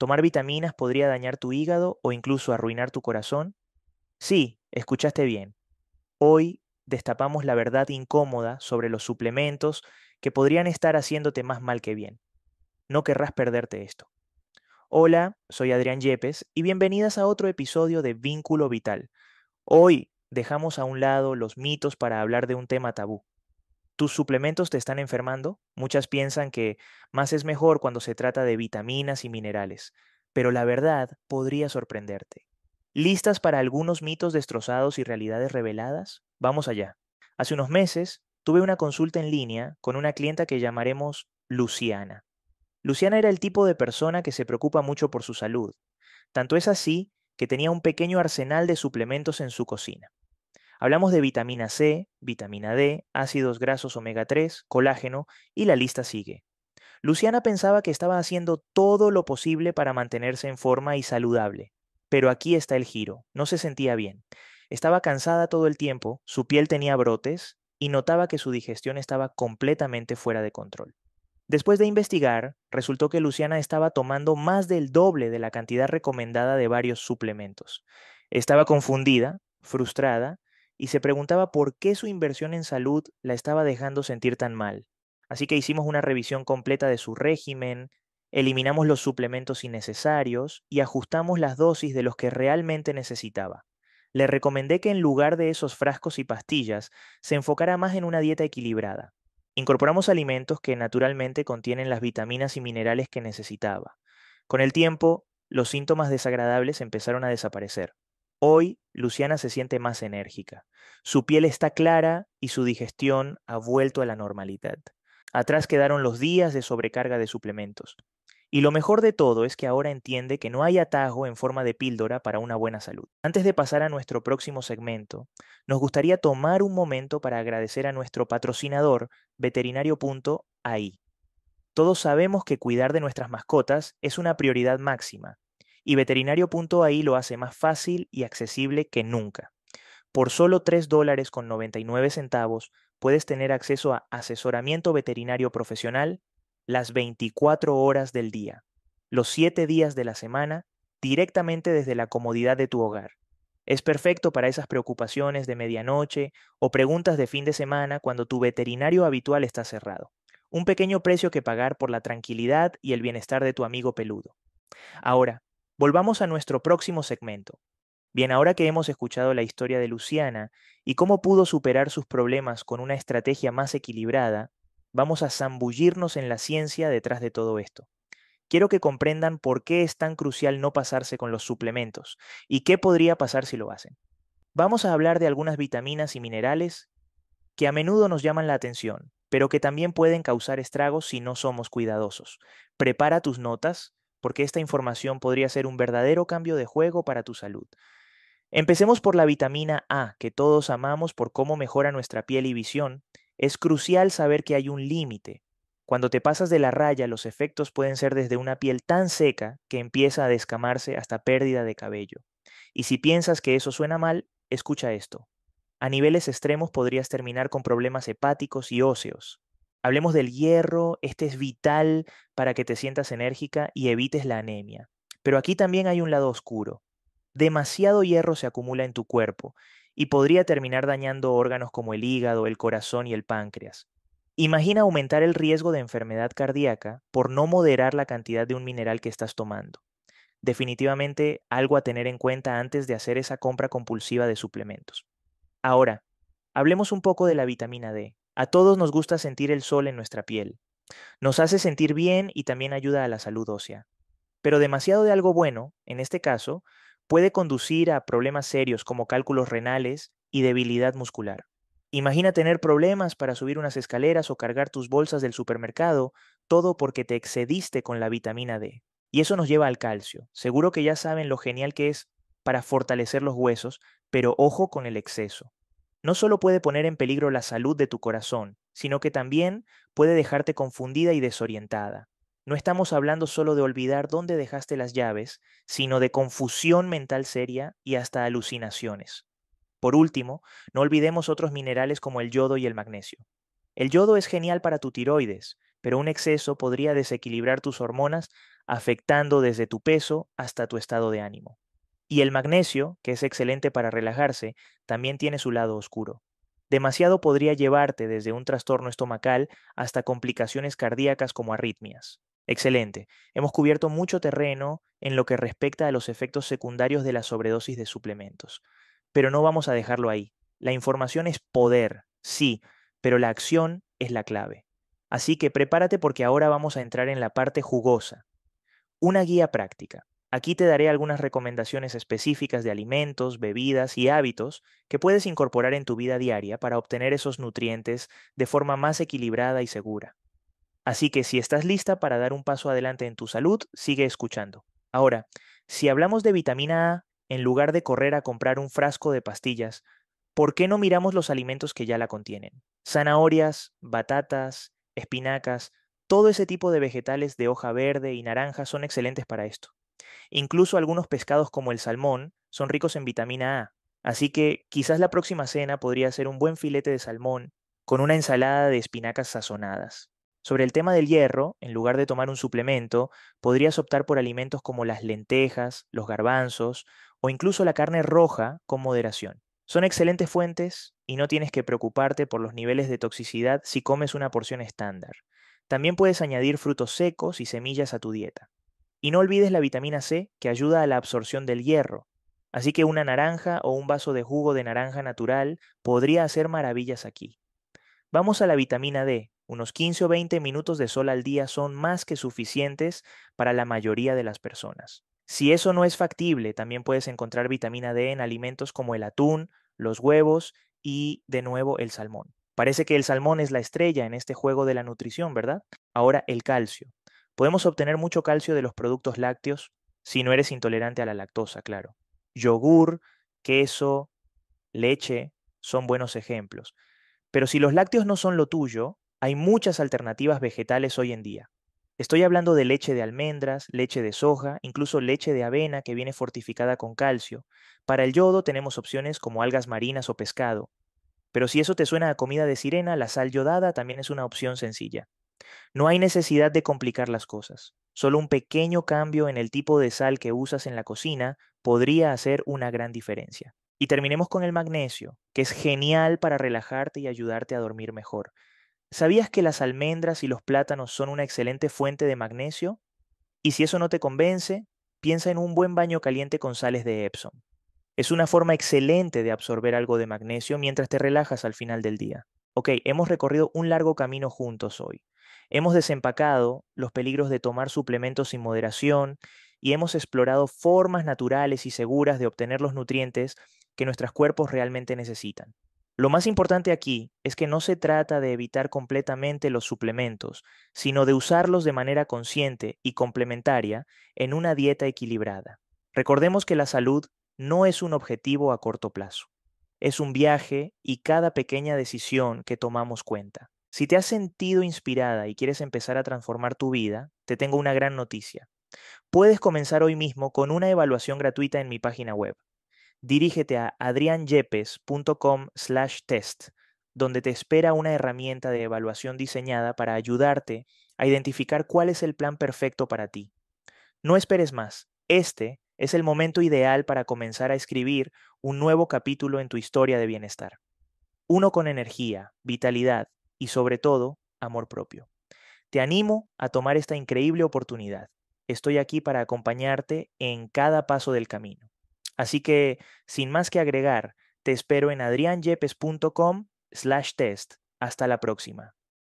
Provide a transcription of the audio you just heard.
¿Tomar vitaminas podría dañar tu hígado o incluso arruinar tu corazón? Sí, escuchaste bien. Hoy destapamos la verdad incómoda sobre los suplementos que podrían estar haciéndote más mal que bien. No querrás perderte esto. Hola, soy Adrián Yepes y bienvenidas a otro episodio de Vínculo Vital. Hoy dejamos a un lado los mitos para hablar de un tema tabú. ¿Tus suplementos te están enfermando? Muchas piensan que más es mejor cuando se trata de vitaminas y minerales, pero la verdad podría sorprenderte. ¿Listas para algunos mitos destrozados y realidades reveladas? Vamos allá. Hace unos meses tuve una consulta en línea con una clienta que llamaremos Luciana. Luciana era el tipo de persona que se preocupa mucho por su salud. Tanto es así que tenía un pequeño arsenal de suplementos en su cocina. Hablamos de vitamina C, vitamina D, ácidos grasos omega 3, colágeno y la lista sigue. Luciana pensaba que estaba haciendo todo lo posible para mantenerse en forma y saludable, pero aquí está el giro, no se sentía bien. Estaba cansada todo el tiempo, su piel tenía brotes y notaba que su digestión estaba completamente fuera de control. Después de investigar, resultó que Luciana estaba tomando más del doble de la cantidad recomendada de varios suplementos. Estaba confundida, frustrada y se preguntaba por qué su inversión en salud la estaba dejando sentir tan mal. Así que hicimos una revisión completa de su régimen, eliminamos los suplementos innecesarios y ajustamos las dosis de los que realmente necesitaba. Le recomendé que en lugar de esos frascos y pastillas, se enfocara más en una dieta equilibrada. Incorporamos alimentos que naturalmente contienen las vitaminas y minerales que necesitaba. Con el tiempo, los síntomas desagradables empezaron a desaparecer. Hoy, Luciana se siente más enérgica. Su piel está clara y su digestión ha vuelto a la normalidad. Atrás quedaron los días de sobrecarga de suplementos. Y lo mejor de todo es que ahora entiende que no hay atajo en forma de píldora para una buena salud. Antes de pasar a nuestro próximo segmento, nos gustaría tomar un momento para agradecer a nuestro patrocinador, veterinario.ai. Todos sabemos que cuidar de nuestras mascotas es una prioridad máxima, y veterinario.ai lo hace más fácil y accesible que nunca. Por solo 3 dólares con 99 centavos puedes tener acceso a asesoramiento veterinario profesional las 24 horas del día, los 7 días de la semana, directamente desde la comodidad de tu hogar. Es perfecto para esas preocupaciones de medianoche o preguntas de fin de semana cuando tu veterinario habitual está cerrado. Un pequeño precio que pagar por la tranquilidad y el bienestar de tu amigo peludo. Ahora, Volvamos a nuestro próximo segmento. Bien, ahora que hemos escuchado la historia de Luciana y cómo pudo superar sus problemas con una estrategia más equilibrada, vamos a zambullirnos en la ciencia detrás de todo esto. Quiero que comprendan por qué es tan crucial no pasarse con los suplementos y qué podría pasar si lo hacen. Vamos a hablar de algunas vitaminas y minerales que a menudo nos llaman la atención, pero que también pueden causar estragos si no somos cuidadosos. Prepara tus notas, porque esta información podría ser un verdadero cambio de juego para tu salud. Empecemos por la vitamina A, que todos amamos por cómo mejora nuestra piel y visión. Es crucial saber que hay un límite. Cuando te pasas de la raya, los efectos pueden ser desde una piel tan seca que empieza a descamarse hasta pérdida de cabello. Y si piensas que eso suena mal, escucha esto. A niveles extremos podrías terminar con problemas hepáticos y óseos. Hablemos del hierro, este es vital para que te sientas enérgica y evites la anemia. Pero aquí también hay un lado oscuro. Demasiado hierro se acumula en tu cuerpo y podría terminar dañando órganos como el hígado, el corazón y el páncreas. Imagina aumentar el riesgo de enfermedad cardíaca por no moderar la cantidad de un mineral que estás tomando. Definitivamente algo a tener en cuenta antes de hacer esa compra compulsiva de suplementos. Ahora, hablemos un poco de la vitamina D. A todos nos gusta sentir el sol en nuestra piel. Nos hace sentir bien y también ayuda a la salud ósea. Pero demasiado de algo bueno, en este caso, puede conducir a problemas serios como cálculos renales y debilidad muscular. Imagina tener problemas para subir unas escaleras o cargar tus bolsas del supermercado, todo porque te excediste con la vitamina D. Y eso nos lleva al calcio. Seguro que ya saben lo genial que es para fortalecer los huesos, pero ojo con el exceso no solo puede poner en peligro la salud de tu corazón, sino que también puede dejarte confundida y desorientada. No estamos hablando solo de olvidar dónde dejaste las llaves, sino de confusión mental seria y hasta alucinaciones. Por último, no olvidemos otros minerales como el yodo y el magnesio. El yodo es genial para tu tiroides, pero un exceso podría desequilibrar tus hormonas afectando desde tu peso hasta tu estado de ánimo. Y el magnesio, que es excelente para relajarse, también tiene su lado oscuro. Demasiado podría llevarte desde un trastorno estomacal hasta complicaciones cardíacas como arritmias. Excelente. Hemos cubierto mucho terreno en lo que respecta a los efectos secundarios de la sobredosis de suplementos. Pero no vamos a dejarlo ahí. La información es poder, sí, pero la acción es la clave. Así que prepárate porque ahora vamos a entrar en la parte jugosa. Una guía práctica. Aquí te daré algunas recomendaciones específicas de alimentos, bebidas y hábitos que puedes incorporar en tu vida diaria para obtener esos nutrientes de forma más equilibrada y segura. Así que si estás lista para dar un paso adelante en tu salud, sigue escuchando. Ahora, si hablamos de vitamina A, en lugar de correr a comprar un frasco de pastillas, ¿por qué no miramos los alimentos que ya la contienen? Zanahorias, batatas, espinacas, todo ese tipo de vegetales de hoja verde y naranja son excelentes para esto. Incluso algunos pescados como el salmón son ricos en vitamina A, así que quizás la próxima cena podría ser un buen filete de salmón con una ensalada de espinacas sazonadas. Sobre el tema del hierro, en lugar de tomar un suplemento, podrías optar por alimentos como las lentejas, los garbanzos o incluso la carne roja con moderación. Son excelentes fuentes y no tienes que preocuparte por los niveles de toxicidad si comes una porción estándar. También puedes añadir frutos secos y semillas a tu dieta. Y no olvides la vitamina C que ayuda a la absorción del hierro. Así que una naranja o un vaso de jugo de naranja natural podría hacer maravillas aquí. Vamos a la vitamina D. Unos 15 o 20 minutos de sol al día son más que suficientes para la mayoría de las personas. Si eso no es factible, también puedes encontrar vitamina D en alimentos como el atún, los huevos y, de nuevo, el salmón. Parece que el salmón es la estrella en este juego de la nutrición, ¿verdad? Ahora el calcio. Podemos obtener mucho calcio de los productos lácteos si no eres intolerante a la lactosa, claro. Yogur, queso, leche son buenos ejemplos. Pero si los lácteos no son lo tuyo, hay muchas alternativas vegetales hoy en día. Estoy hablando de leche de almendras, leche de soja, incluso leche de avena que viene fortificada con calcio. Para el yodo tenemos opciones como algas marinas o pescado. Pero si eso te suena a comida de sirena, la sal yodada también es una opción sencilla. No hay necesidad de complicar las cosas. Solo un pequeño cambio en el tipo de sal que usas en la cocina podría hacer una gran diferencia. Y terminemos con el magnesio, que es genial para relajarte y ayudarte a dormir mejor. ¿Sabías que las almendras y los plátanos son una excelente fuente de magnesio? Y si eso no te convence, piensa en un buen baño caliente con sales de Epsom. Es una forma excelente de absorber algo de magnesio mientras te relajas al final del día. Ok, hemos recorrido un largo camino juntos hoy. Hemos desempacado los peligros de tomar suplementos sin moderación y hemos explorado formas naturales y seguras de obtener los nutrientes que nuestros cuerpos realmente necesitan. Lo más importante aquí es que no se trata de evitar completamente los suplementos, sino de usarlos de manera consciente y complementaria en una dieta equilibrada. Recordemos que la salud no es un objetivo a corto plazo, es un viaje y cada pequeña decisión que tomamos cuenta. Si te has sentido inspirada y quieres empezar a transformar tu vida, te tengo una gran noticia. Puedes comenzar hoy mismo con una evaluación gratuita en mi página web. Dirígete a adrianyepes.com/test, donde te espera una herramienta de evaluación diseñada para ayudarte a identificar cuál es el plan perfecto para ti. No esperes más. Este es el momento ideal para comenzar a escribir un nuevo capítulo en tu historia de bienestar. Uno con energía, vitalidad y sobre todo amor propio. Te animo a tomar esta increíble oportunidad. Estoy aquí para acompañarte en cada paso del camino. Así que, sin más que agregar, te espero en adrianyepes.com slash test. Hasta la próxima.